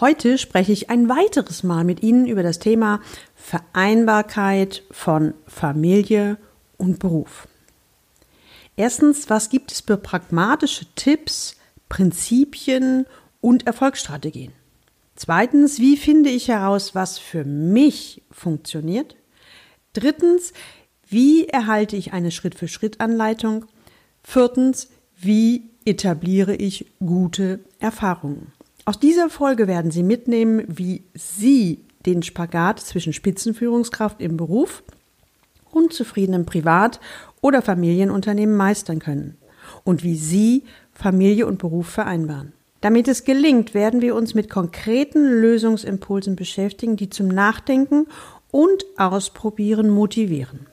Heute spreche ich ein weiteres Mal mit Ihnen über das Thema Vereinbarkeit von Familie und Beruf. Erstens, was gibt es für pragmatische Tipps, Prinzipien und Erfolgsstrategien? Zweitens, wie finde ich heraus, was für mich funktioniert? Drittens, wie erhalte ich eine Schritt-für-Schritt-Anleitung? Viertens, wie etabliere ich gute Erfahrungen? Aus dieser Folge werden Sie mitnehmen, wie Sie den Spagat zwischen Spitzenführungskraft im Beruf und zufriedenem Privat- oder Familienunternehmen meistern können und wie Sie Familie und Beruf vereinbaren. Damit es gelingt, werden wir uns mit konkreten Lösungsimpulsen beschäftigen, die zum Nachdenken und Ausprobieren motivieren.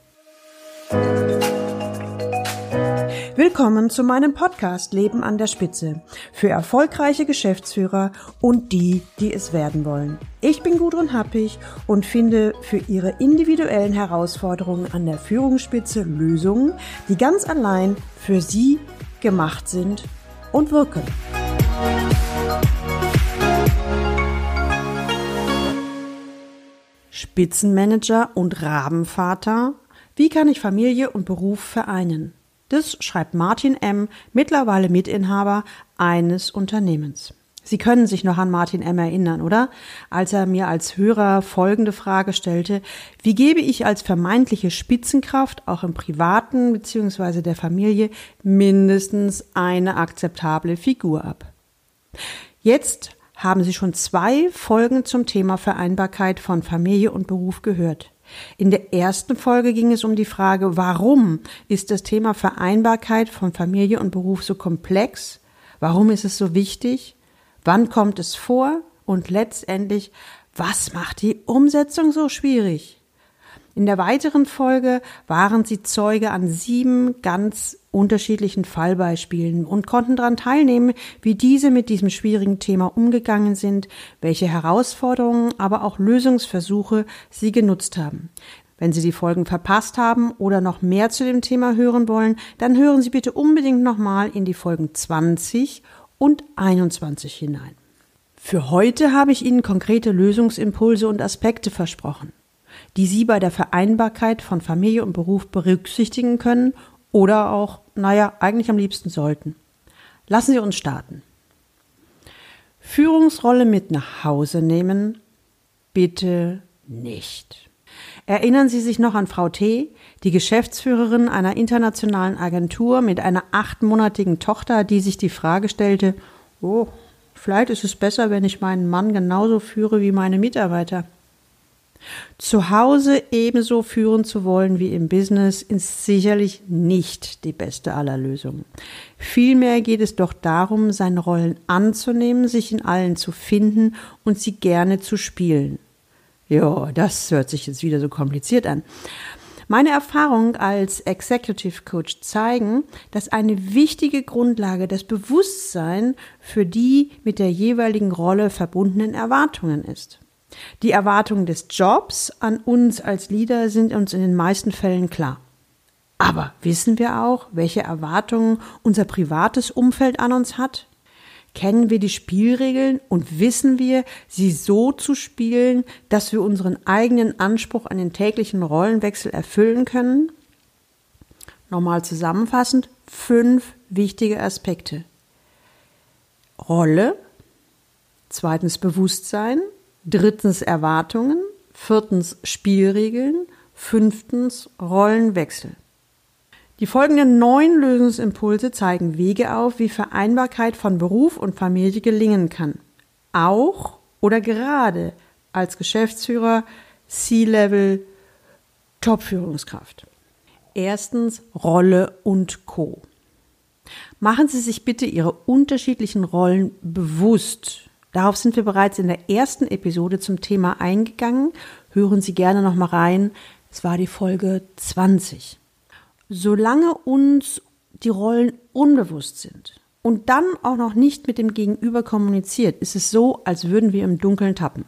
Willkommen zu meinem Podcast Leben an der Spitze für erfolgreiche Geschäftsführer und die, die es werden wollen. Ich bin Gudrun Happig und finde für Ihre individuellen Herausforderungen an der Führungsspitze Lösungen, die ganz allein für Sie gemacht sind und wirken. Spitzenmanager und Rabenvater? Wie kann ich Familie und Beruf vereinen? Das schreibt Martin M., mittlerweile Mitinhaber eines Unternehmens. Sie können sich noch an Martin M. erinnern, oder? Als er mir als Hörer folgende Frage stellte, wie gebe ich als vermeintliche Spitzenkraft auch im privaten bzw. der Familie mindestens eine akzeptable Figur ab? Jetzt haben Sie schon zwei Folgen zum Thema Vereinbarkeit von Familie und Beruf gehört. In der ersten Folge ging es um die Frage, warum ist das Thema Vereinbarkeit von Familie und Beruf so komplex? Warum ist es so wichtig? Wann kommt es vor? Und letztendlich, was macht die Umsetzung so schwierig? In der weiteren Folge waren sie Zeuge an sieben ganz unterschiedlichen Fallbeispielen und konnten daran teilnehmen, wie diese mit diesem schwierigen Thema umgegangen sind, welche Herausforderungen, aber auch Lösungsversuche sie genutzt haben. Wenn Sie die Folgen verpasst haben oder noch mehr zu dem Thema hören wollen, dann hören Sie bitte unbedingt nochmal in die Folgen 20 und 21 hinein. Für heute habe ich Ihnen konkrete Lösungsimpulse und Aspekte versprochen die Sie bei der Vereinbarkeit von Familie und Beruf berücksichtigen können oder auch, naja, eigentlich am liebsten sollten. Lassen Sie uns starten. Führungsrolle mit nach Hause nehmen? Bitte nicht. Erinnern Sie sich noch an Frau T., die Geschäftsführerin einer internationalen Agentur mit einer achtmonatigen Tochter, die sich die Frage stellte, oh, vielleicht ist es besser, wenn ich meinen Mann genauso führe wie meine Mitarbeiter. Zu Hause ebenso führen zu wollen wie im Business ist sicherlich nicht die beste aller Lösungen. Vielmehr geht es doch darum, seine Rollen anzunehmen, sich in allen zu finden und sie gerne zu spielen. Ja, das hört sich jetzt wieder so kompliziert an. Meine Erfahrungen als Executive Coach zeigen, dass eine wichtige Grundlage das Bewusstsein für die mit der jeweiligen Rolle verbundenen Erwartungen ist. Die Erwartungen des Jobs an uns als Leader sind uns in den meisten Fällen klar. Aber wissen wir auch, welche Erwartungen unser privates Umfeld an uns hat? Kennen wir die Spielregeln und wissen wir, sie so zu spielen, dass wir unseren eigenen Anspruch an den täglichen Rollenwechsel erfüllen können? Nochmal zusammenfassend, fünf wichtige Aspekte. Rolle, zweitens Bewusstsein, drittens Erwartungen, viertens Spielregeln, fünftens Rollenwechsel. Die folgenden neun Lösungsimpulse zeigen Wege auf, wie Vereinbarkeit von Beruf und Familie gelingen kann. Auch oder gerade als Geschäftsführer, C-Level, Top-Führungskraft. Erstens Rolle und Co. Machen Sie sich bitte Ihre unterschiedlichen Rollen bewusst Darauf sind wir bereits in der ersten Episode zum Thema eingegangen. Hören Sie gerne noch mal rein. Es war die Folge 20. Solange uns die Rollen unbewusst sind und dann auch noch nicht mit dem Gegenüber kommuniziert, ist es so, als würden wir im Dunkeln tappen.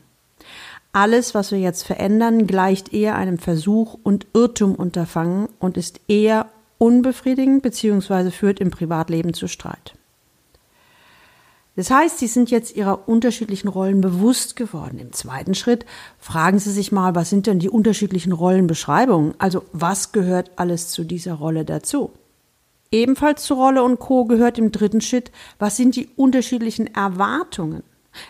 Alles, was wir jetzt verändern, gleicht eher einem Versuch und Irrtum unterfangen und ist eher unbefriedigend bzw. führt im Privatleben zu Streit. Das heißt, Sie sind jetzt Ihrer unterschiedlichen Rollen bewusst geworden. Im zweiten Schritt fragen Sie sich mal, was sind denn die unterschiedlichen Rollenbeschreibungen? Also was gehört alles zu dieser Rolle dazu? Ebenfalls zu Rolle und Co gehört im dritten Schritt, was sind die unterschiedlichen Erwartungen?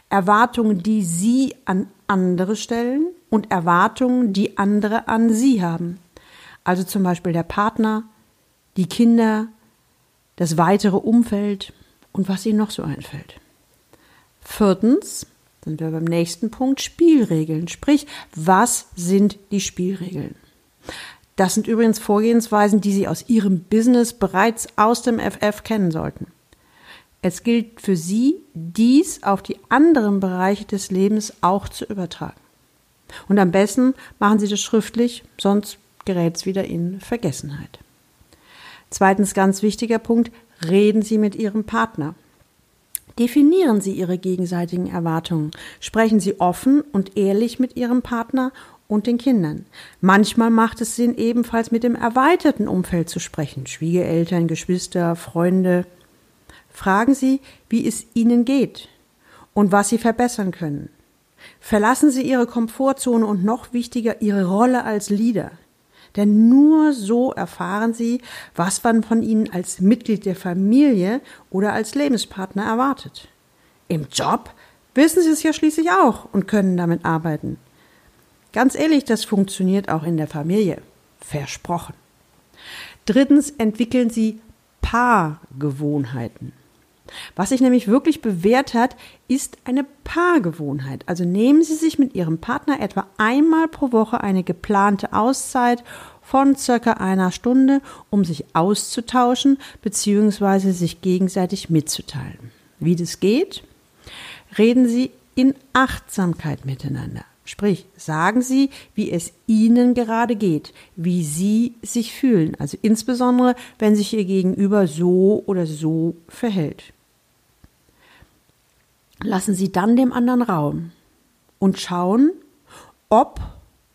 Erwartungen, die Sie an andere stellen und Erwartungen, die andere an Sie haben. Also zum Beispiel der Partner, die Kinder, das weitere Umfeld und was Ihnen noch so einfällt. Viertens sind wir beim nächsten Punkt Spielregeln. Sprich, was sind die Spielregeln? Das sind übrigens Vorgehensweisen, die Sie aus Ihrem Business bereits aus dem FF kennen sollten. Es gilt für Sie, dies auf die anderen Bereiche des Lebens auch zu übertragen. Und am besten machen Sie das schriftlich, sonst gerät es wieder in Vergessenheit. Zweitens ganz wichtiger Punkt, reden Sie mit Ihrem Partner. Definieren Sie Ihre gegenseitigen Erwartungen. Sprechen Sie offen und ehrlich mit Ihrem Partner und den Kindern. Manchmal macht es Sinn, ebenfalls mit dem erweiterten Umfeld zu sprechen. Schwiegereltern, Geschwister, Freunde. Fragen Sie, wie es Ihnen geht und was Sie verbessern können. Verlassen Sie Ihre Komfortzone und noch wichtiger Ihre Rolle als Leader. Denn nur so erfahren Sie, was man von Ihnen als Mitglied der Familie oder als Lebenspartner erwartet. Im Job wissen Sie es ja schließlich auch und können damit arbeiten. Ganz ehrlich, das funktioniert auch in der Familie. Versprochen. Drittens entwickeln Sie Paargewohnheiten. Was sich nämlich wirklich bewährt hat, ist eine Paargewohnheit. Also nehmen Sie sich mit Ihrem Partner etwa einmal pro Woche eine geplante Auszeit von circa einer Stunde, um sich auszutauschen bzw. sich gegenseitig mitzuteilen. Wie das geht? Reden Sie in Achtsamkeit miteinander. Sprich, sagen Sie, wie es Ihnen gerade geht, wie Sie sich fühlen, also insbesondere, wenn sich Ihr Gegenüber so oder so verhält. Lassen Sie dann dem anderen Raum und schauen, ob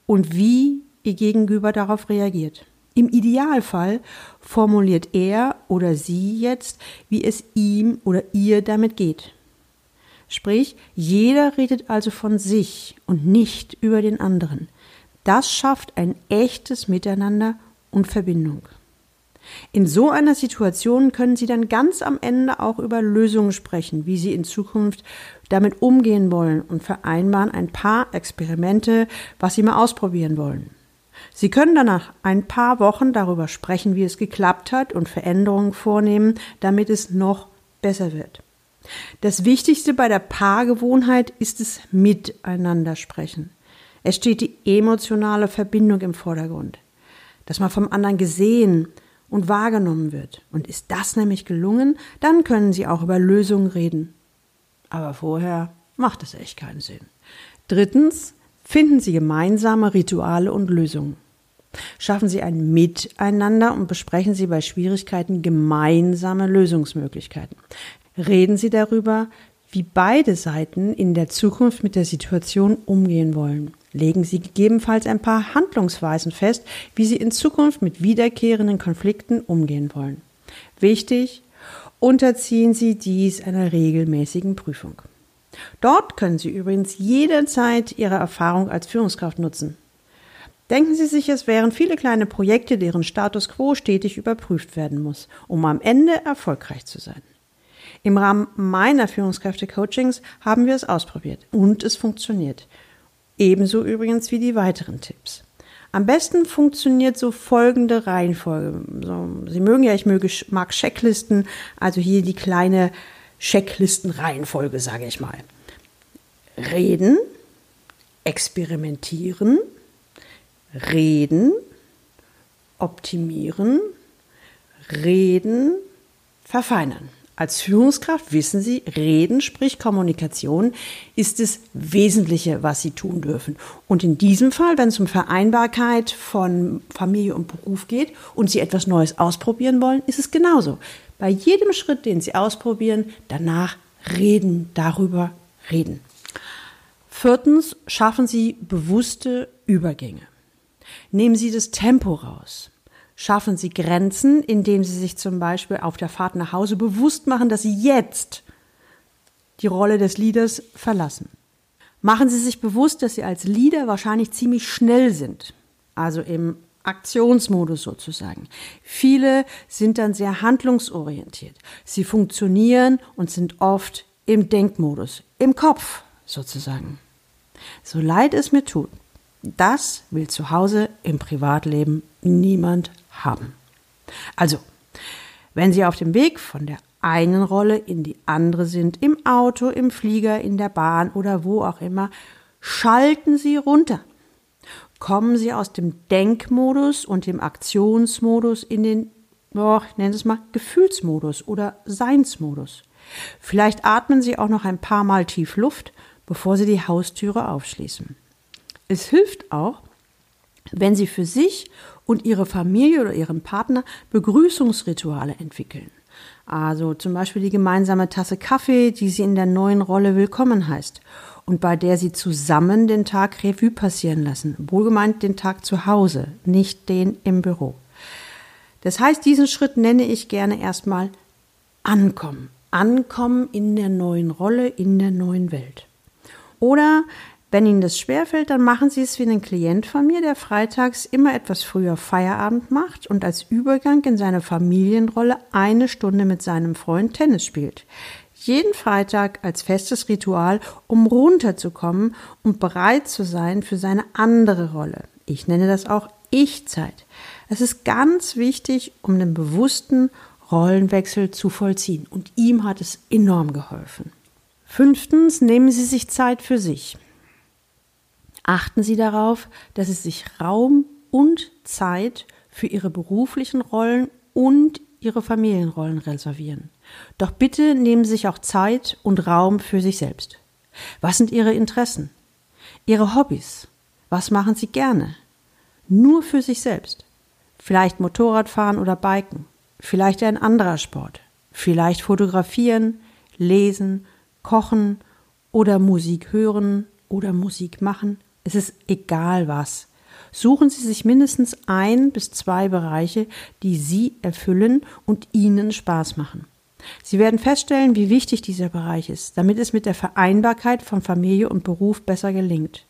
und wie Ihr Gegenüber darauf reagiert. Im Idealfall formuliert er oder sie jetzt, wie es ihm oder ihr damit geht. Sprich, jeder redet also von sich und nicht über den anderen. Das schafft ein echtes Miteinander und Verbindung. In so einer Situation können Sie dann ganz am Ende auch über Lösungen sprechen, wie Sie in Zukunft damit umgehen wollen und vereinbaren ein paar Experimente, was Sie mal ausprobieren wollen. Sie können danach ein paar Wochen darüber sprechen, wie es geklappt hat und Veränderungen vornehmen, damit es noch besser wird. Das Wichtigste bei der Paargewohnheit ist es Miteinander sprechen. Es steht die emotionale Verbindung im Vordergrund, dass man vom anderen gesehen und wahrgenommen wird. Und ist das nämlich gelungen, dann können Sie auch über Lösungen reden. Aber vorher macht es echt keinen Sinn. Drittens, finden Sie gemeinsame Rituale und Lösungen. Schaffen Sie ein Miteinander und besprechen Sie bei Schwierigkeiten gemeinsame Lösungsmöglichkeiten. Reden Sie darüber, wie beide Seiten in der Zukunft mit der Situation umgehen wollen. Legen Sie gegebenenfalls ein paar Handlungsweisen fest, wie Sie in Zukunft mit wiederkehrenden Konflikten umgehen wollen. Wichtig, unterziehen Sie dies einer regelmäßigen Prüfung. Dort können Sie übrigens jederzeit Ihre Erfahrung als Führungskraft nutzen. Denken Sie sich, es wären viele kleine Projekte, deren Status quo stetig überprüft werden muss, um am Ende erfolgreich zu sein. Im Rahmen meiner Führungskräfte-Coachings haben wir es ausprobiert und es funktioniert. Ebenso übrigens wie die weiteren Tipps. Am besten funktioniert so folgende Reihenfolge. Sie mögen ja, ich möge, mag Checklisten, also hier die kleine Checklistenreihenfolge, sage ich mal. Reden, experimentieren, reden, optimieren, reden, verfeinern. Als Führungskraft wissen Sie, Reden, sprich Kommunikation, ist das Wesentliche, was Sie tun dürfen. Und in diesem Fall, wenn es um Vereinbarkeit von Familie und Beruf geht und Sie etwas Neues ausprobieren wollen, ist es genauso. Bei jedem Schritt, den Sie ausprobieren, danach reden, darüber reden. Viertens, schaffen Sie bewusste Übergänge. Nehmen Sie das Tempo raus. Schaffen Sie Grenzen, indem Sie sich zum Beispiel auf der Fahrt nach Hause bewusst machen, dass Sie jetzt die Rolle des Leaders verlassen. Machen Sie sich bewusst, dass Sie als Leader wahrscheinlich ziemlich schnell sind, also im Aktionsmodus sozusagen. Viele sind dann sehr handlungsorientiert. Sie funktionieren und sind oft im Denkmodus, im Kopf sozusagen. So leid es mir tut, das will zu Hause im Privatleben niemand haben. Also, wenn Sie auf dem Weg von der einen Rolle in die andere sind, im Auto, im Flieger, in der Bahn oder wo auch immer, schalten Sie runter. Kommen Sie aus dem Denkmodus und dem Aktionsmodus in den, oh, ich nenne es mal, Gefühlsmodus oder Seinsmodus. Vielleicht atmen Sie auch noch ein paar Mal tief Luft, bevor Sie die Haustüre aufschließen. Es hilft auch, wenn Sie für sich und Ihre Familie oder Ihren Partner Begrüßungsrituale entwickeln. Also zum Beispiel die gemeinsame Tasse Kaffee, die Sie in der neuen Rolle willkommen heißt und bei der Sie zusammen den Tag Revue passieren lassen. Wohlgemeint den Tag zu Hause, nicht den im Büro. Das heißt, diesen Schritt nenne ich gerne erstmal Ankommen. Ankommen in der neuen Rolle, in der neuen Welt. Oder wenn Ihnen das schwerfällt, dann machen Sie es wie ein Klient von mir, der freitags immer etwas früher Feierabend macht und als Übergang in seine Familienrolle eine Stunde mit seinem Freund Tennis spielt. Jeden Freitag als festes Ritual, um runterzukommen und bereit zu sein für seine andere Rolle. Ich nenne das auch Ich-Zeit. Es ist ganz wichtig, um den bewussten Rollenwechsel zu vollziehen. Und ihm hat es enorm geholfen. Fünftens, nehmen Sie sich Zeit für sich. Achten Sie darauf, dass Sie sich Raum und Zeit für Ihre beruflichen Rollen und Ihre Familienrollen reservieren. Doch bitte nehmen Sie sich auch Zeit und Raum für sich selbst. Was sind Ihre Interessen? Ihre Hobbys? Was machen Sie gerne? Nur für sich selbst. Vielleicht Motorradfahren oder Biken. Vielleicht ein anderer Sport. Vielleicht fotografieren, lesen, kochen oder Musik hören oder Musik machen. Es ist egal was. Suchen Sie sich mindestens ein bis zwei Bereiche, die Sie erfüllen und Ihnen Spaß machen. Sie werden feststellen, wie wichtig dieser Bereich ist, damit es mit der Vereinbarkeit von Familie und Beruf besser gelingt.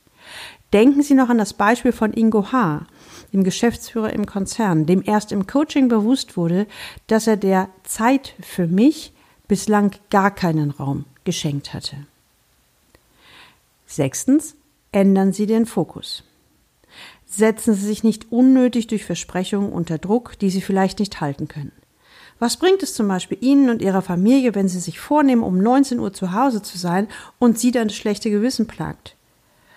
Denken Sie noch an das Beispiel von Ingo H., dem Geschäftsführer im Konzern, dem erst im Coaching bewusst wurde, dass er der Zeit für mich bislang gar keinen Raum geschenkt hatte. Sechstens, Ändern Sie den Fokus. Setzen Sie sich nicht unnötig durch Versprechungen unter Druck, die Sie vielleicht nicht halten können. Was bringt es zum Beispiel Ihnen und Ihrer Familie, wenn Sie sich vornehmen, um 19 Uhr zu Hause zu sein und Sie dann das schlechte Gewissen plagt?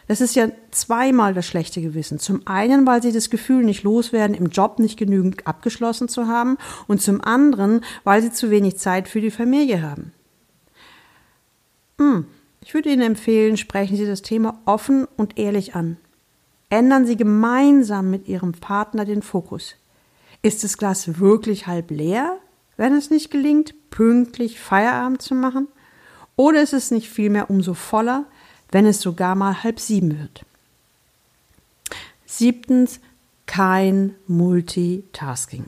Das ist ja zweimal das schlechte Gewissen. Zum einen, weil Sie das Gefühl nicht loswerden, im Job nicht genügend abgeschlossen zu haben und zum anderen, weil Sie zu wenig Zeit für die Familie haben. Hm, ich würde Ihnen empfehlen, sprechen Sie das Thema offen und ehrlich an. Ändern Sie gemeinsam mit Ihrem Partner den Fokus. Ist das Glas wirklich halb leer, wenn es nicht gelingt, pünktlich Feierabend zu machen? Oder ist es nicht vielmehr umso voller, wenn es sogar mal halb sieben wird? Siebtens, kein Multitasking.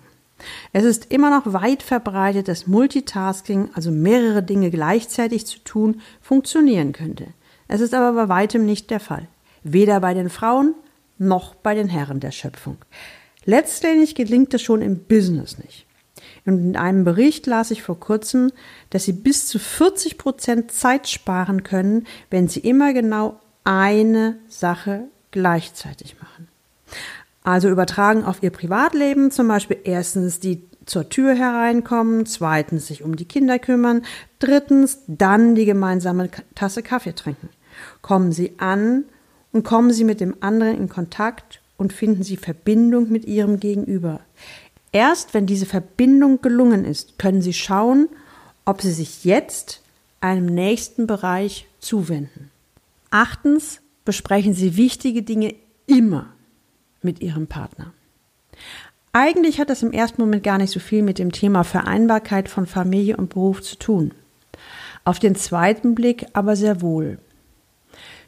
Es ist immer noch weit verbreitet, dass Multitasking, also mehrere Dinge gleichzeitig zu tun, funktionieren könnte. Es ist aber bei weitem nicht der Fall. Weder bei den Frauen noch bei den Herren der Schöpfung. Letztendlich gelingt es schon im Business nicht. In einem Bericht las ich vor kurzem, dass sie bis zu 40 Prozent Zeit sparen können, wenn sie immer genau eine Sache gleichzeitig machen. Also übertragen auf ihr Privatleben zum Beispiel erstens die zur Tür hereinkommen, zweitens sich um die Kinder kümmern, drittens dann die gemeinsame Tasse Kaffee trinken. Kommen Sie an und kommen Sie mit dem anderen in Kontakt und finden Sie Verbindung mit Ihrem Gegenüber. Erst wenn diese Verbindung gelungen ist, können Sie schauen, ob Sie sich jetzt einem nächsten Bereich zuwenden. Achtens besprechen Sie wichtige Dinge immer mit ihrem Partner. Eigentlich hat das im ersten Moment gar nicht so viel mit dem Thema Vereinbarkeit von Familie und Beruf zu tun. Auf den zweiten Blick aber sehr wohl.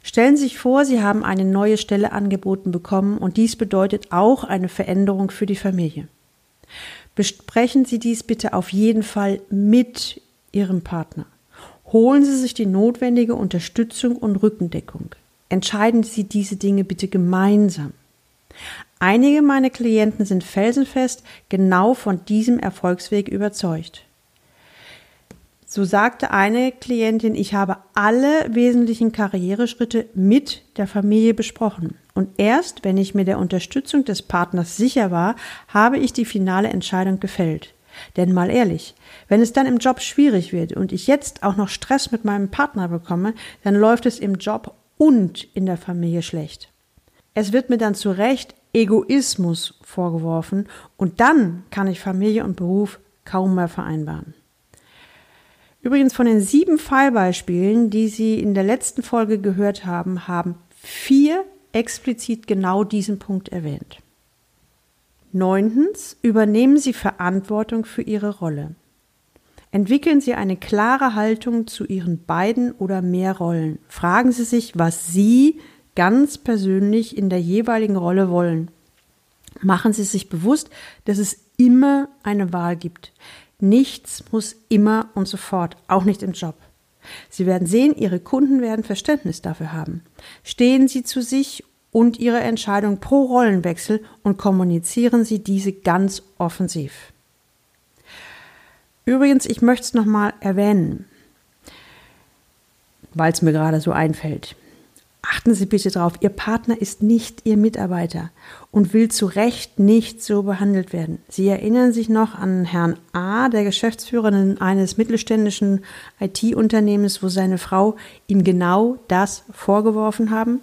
Stellen Sie sich vor, Sie haben eine neue Stelle angeboten bekommen und dies bedeutet auch eine Veränderung für die Familie. Besprechen Sie dies bitte auf jeden Fall mit Ihrem Partner. Holen Sie sich die notwendige Unterstützung und Rückendeckung. Entscheiden Sie diese Dinge bitte gemeinsam. Einige meiner Klienten sind felsenfest genau von diesem Erfolgsweg überzeugt. So sagte eine Klientin, ich habe alle wesentlichen Karriereschritte mit der Familie besprochen. Und erst, wenn ich mir der Unterstützung des Partners sicher war, habe ich die finale Entscheidung gefällt. Denn mal ehrlich, wenn es dann im Job schwierig wird und ich jetzt auch noch Stress mit meinem Partner bekomme, dann läuft es im Job und in der Familie schlecht. Es wird mir dann zu Recht Egoismus vorgeworfen und dann kann ich Familie und Beruf kaum mehr vereinbaren. Übrigens von den sieben Fallbeispielen, die Sie in der letzten Folge gehört haben, haben vier explizit genau diesen Punkt erwähnt. Neuntens, übernehmen Sie Verantwortung für Ihre Rolle. Entwickeln Sie eine klare Haltung zu Ihren beiden oder mehr Rollen. Fragen Sie sich, was Sie ganz persönlich in der jeweiligen Rolle wollen. Machen Sie sich bewusst, dass es immer eine Wahl gibt. Nichts muss immer und sofort, auch nicht im Job. Sie werden sehen, Ihre Kunden werden Verständnis dafür haben. Stehen Sie zu sich und Ihre Entscheidung pro Rollenwechsel und kommunizieren Sie diese ganz offensiv. Übrigens, ich möchte es nochmal erwähnen, weil es mir gerade so einfällt. Achten Sie bitte darauf, Ihr Partner ist nicht Ihr Mitarbeiter und will zu Recht nicht so behandelt werden. Sie erinnern sich noch an Herrn A., der Geschäftsführer eines mittelständischen IT-Unternehmens, wo seine Frau ihm genau das vorgeworfen haben?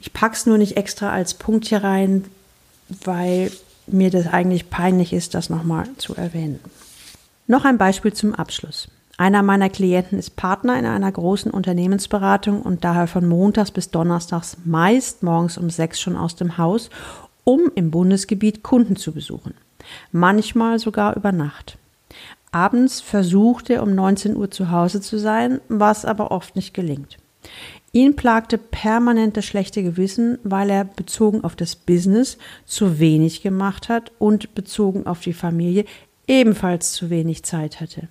Ich pack's nur nicht extra als Punkt hier rein, weil mir das eigentlich peinlich ist, das nochmal zu erwähnen. Noch ein Beispiel zum Abschluss. Einer meiner Klienten ist Partner in einer großen Unternehmensberatung und daher von montags bis donnerstags meist morgens um sechs schon aus dem Haus, um im Bundesgebiet Kunden zu besuchen. Manchmal sogar über Nacht. Abends versucht er um 19 Uhr zu Hause zu sein, was aber oft nicht gelingt. Ihn plagte permanent das schlechte Gewissen, weil er bezogen auf das Business zu wenig gemacht hat und bezogen auf die Familie ebenfalls zu wenig Zeit hatte.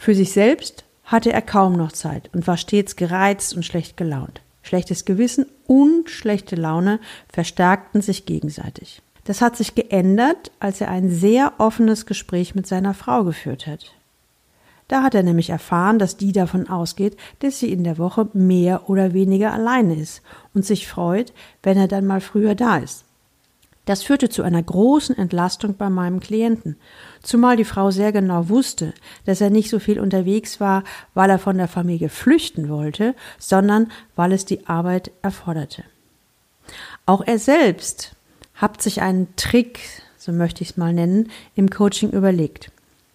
Für sich selbst hatte er kaum noch Zeit und war stets gereizt und schlecht gelaunt. Schlechtes Gewissen und schlechte Laune verstärkten sich gegenseitig. Das hat sich geändert, als er ein sehr offenes Gespräch mit seiner Frau geführt hat. Da hat er nämlich erfahren, dass die davon ausgeht, dass sie in der Woche mehr oder weniger alleine ist und sich freut, wenn er dann mal früher da ist. Das führte zu einer großen Entlastung bei meinem Klienten, zumal die Frau sehr genau wusste, dass er nicht so viel unterwegs war, weil er von der Familie flüchten wollte, sondern weil es die Arbeit erforderte. Auch er selbst hat sich einen Trick, so möchte ich es mal nennen, im Coaching überlegt.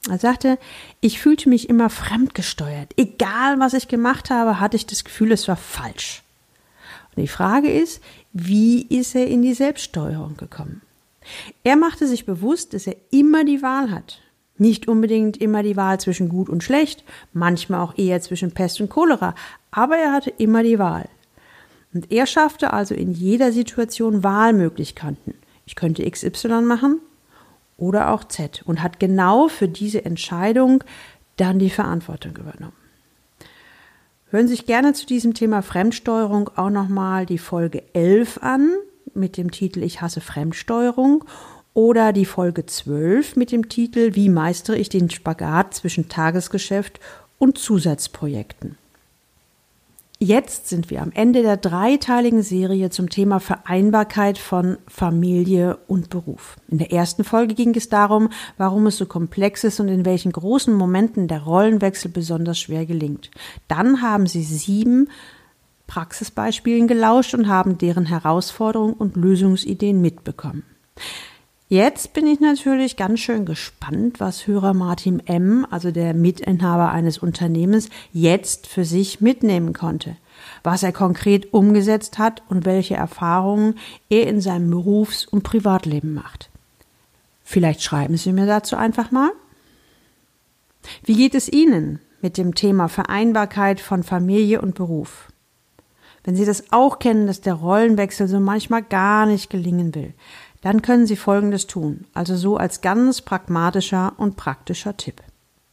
Er sagte, ich fühlte mich immer fremdgesteuert. Egal was ich gemacht habe, hatte ich das Gefühl, es war falsch. Und die Frage ist, wie ist er in die Selbststeuerung gekommen? Er machte sich bewusst, dass er immer die Wahl hat. Nicht unbedingt immer die Wahl zwischen gut und schlecht, manchmal auch eher zwischen Pest und Cholera, aber er hatte immer die Wahl. Und er schaffte also in jeder Situation Wahlmöglichkeiten. Ich könnte XY machen oder auch Z und hat genau für diese Entscheidung dann die Verantwortung übernommen. Hören Sie sich gerne zu diesem Thema Fremdsteuerung auch nochmal die Folge 11 an mit dem Titel Ich hasse Fremdsteuerung oder die Folge 12 mit dem Titel Wie meistere ich den Spagat zwischen Tagesgeschäft und Zusatzprojekten. Jetzt sind wir am Ende der dreiteiligen Serie zum Thema Vereinbarkeit von Familie und Beruf. In der ersten Folge ging es darum, warum es so komplex ist und in welchen großen Momenten der Rollenwechsel besonders schwer gelingt. Dann haben Sie sieben Praxisbeispielen gelauscht und haben deren Herausforderungen und Lösungsideen mitbekommen. Jetzt bin ich natürlich ganz schön gespannt, was Hörer Martin M., also der Mitinhaber eines Unternehmens, jetzt für sich mitnehmen konnte, was er konkret umgesetzt hat und welche Erfahrungen er in seinem Berufs- und Privatleben macht. Vielleicht schreiben Sie mir dazu einfach mal. Wie geht es Ihnen mit dem Thema Vereinbarkeit von Familie und Beruf? Wenn Sie das auch kennen, dass der Rollenwechsel so manchmal gar nicht gelingen will, dann können Sie Folgendes tun, also so als ganz pragmatischer und praktischer Tipp.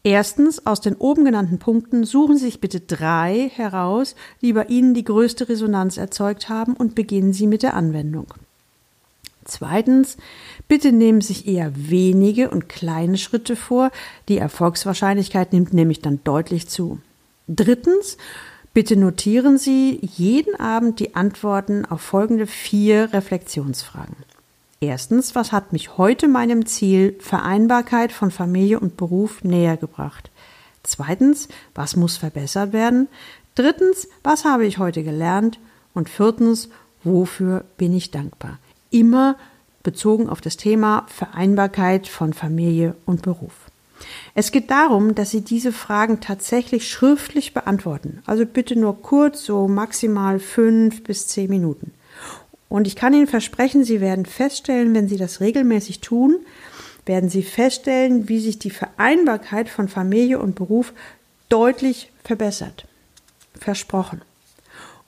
Erstens, aus den oben genannten Punkten suchen Sie sich bitte drei heraus, die bei Ihnen die größte Resonanz erzeugt haben und beginnen Sie mit der Anwendung. Zweitens, bitte nehmen Sie sich eher wenige und kleine Schritte vor. Die Erfolgswahrscheinlichkeit nimmt nämlich dann deutlich zu. Drittens, bitte notieren Sie jeden Abend die Antworten auf folgende vier Reflexionsfragen. Erstens, was hat mich heute meinem Ziel Vereinbarkeit von Familie und Beruf näher gebracht? Zweitens, was muss verbessert werden? Drittens, was habe ich heute gelernt? Und viertens, wofür bin ich dankbar? Immer bezogen auf das Thema Vereinbarkeit von Familie und Beruf. Es geht darum, dass Sie diese Fragen tatsächlich schriftlich beantworten. Also bitte nur kurz, so maximal fünf bis zehn Minuten. Und ich kann Ihnen versprechen, Sie werden feststellen, wenn Sie das regelmäßig tun, werden Sie feststellen, wie sich die Vereinbarkeit von Familie und Beruf deutlich verbessert. Versprochen.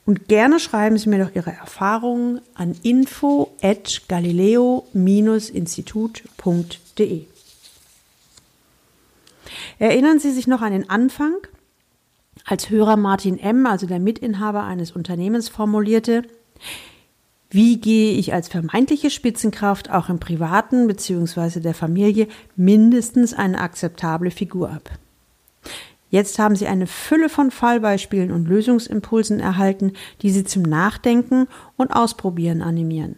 Und gerne schreiben Sie mir doch Ihre Erfahrungen an info at galileo-institut.de. Erinnern Sie sich noch an den Anfang, als Hörer Martin M., also der Mitinhaber eines Unternehmens, formulierte, wie gehe ich als vermeintliche Spitzenkraft auch im privaten bzw. der Familie mindestens eine akzeptable Figur ab? Jetzt haben Sie eine Fülle von Fallbeispielen und Lösungsimpulsen erhalten, die Sie zum Nachdenken und Ausprobieren animieren,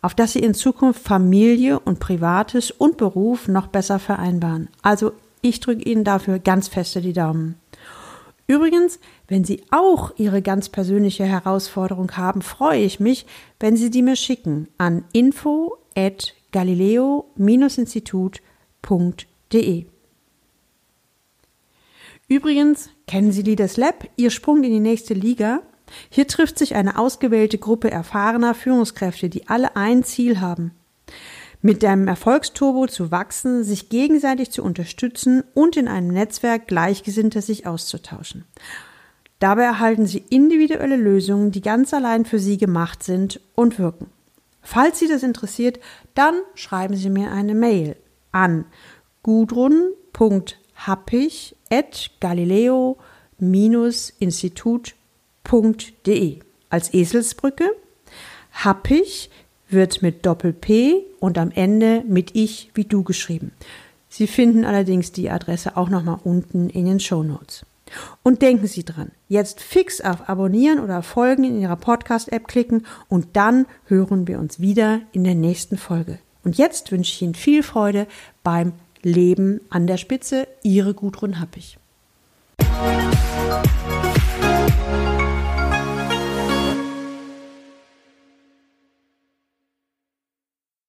auf dass Sie in Zukunft Familie und Privates und Beruf noch besser vereinbaren. Also ich drücke Ihnen dafür ganz feste die Daumen. Übrigens, wenn Sie auch Ihre ganz persönliche Herausforderung haben, freue ich mich, wenn Sie die mir schicken an info at galileo-institut.de. Übrigens, kennen Sie Leaders Lab, Ihr Sprung in die nächste Liga? Hier trifft sich eine ausgewählte Gruppe erfahrener Führungskräfte, die alle ein Ziel haben – mit deinem Erfolgsturbo zu wachsen, sich gegenseitig zu unterstützen und in einem Netzwerk Gleichgesinnter sich auszutauschen. Dabei erhalten Sie individuelle Lösungen, die ganz allein für Sie gemacht sind und wirken. Falls Sie das interessiert, dann schreiben Sie mir eine Mail an gudrun.happich.galileo-institut.de als Eselsbrücke. Happich wird mit Doppel-P und am Ende mit Ich wie du geschrieben. Sie finden allerdings die Adresse auch nochmal unten in den Show Notes. Und denken Sie dran, jetzt fix auf Abonnieren oder Folgen in Ihrer Podcast-App klicken und dann hören wir uns wieder in der nächsten Folge. Und jetzt wünsche ich Ihnen viel Freude beim Leben an der Spitze. Ihre Gudrun Happig.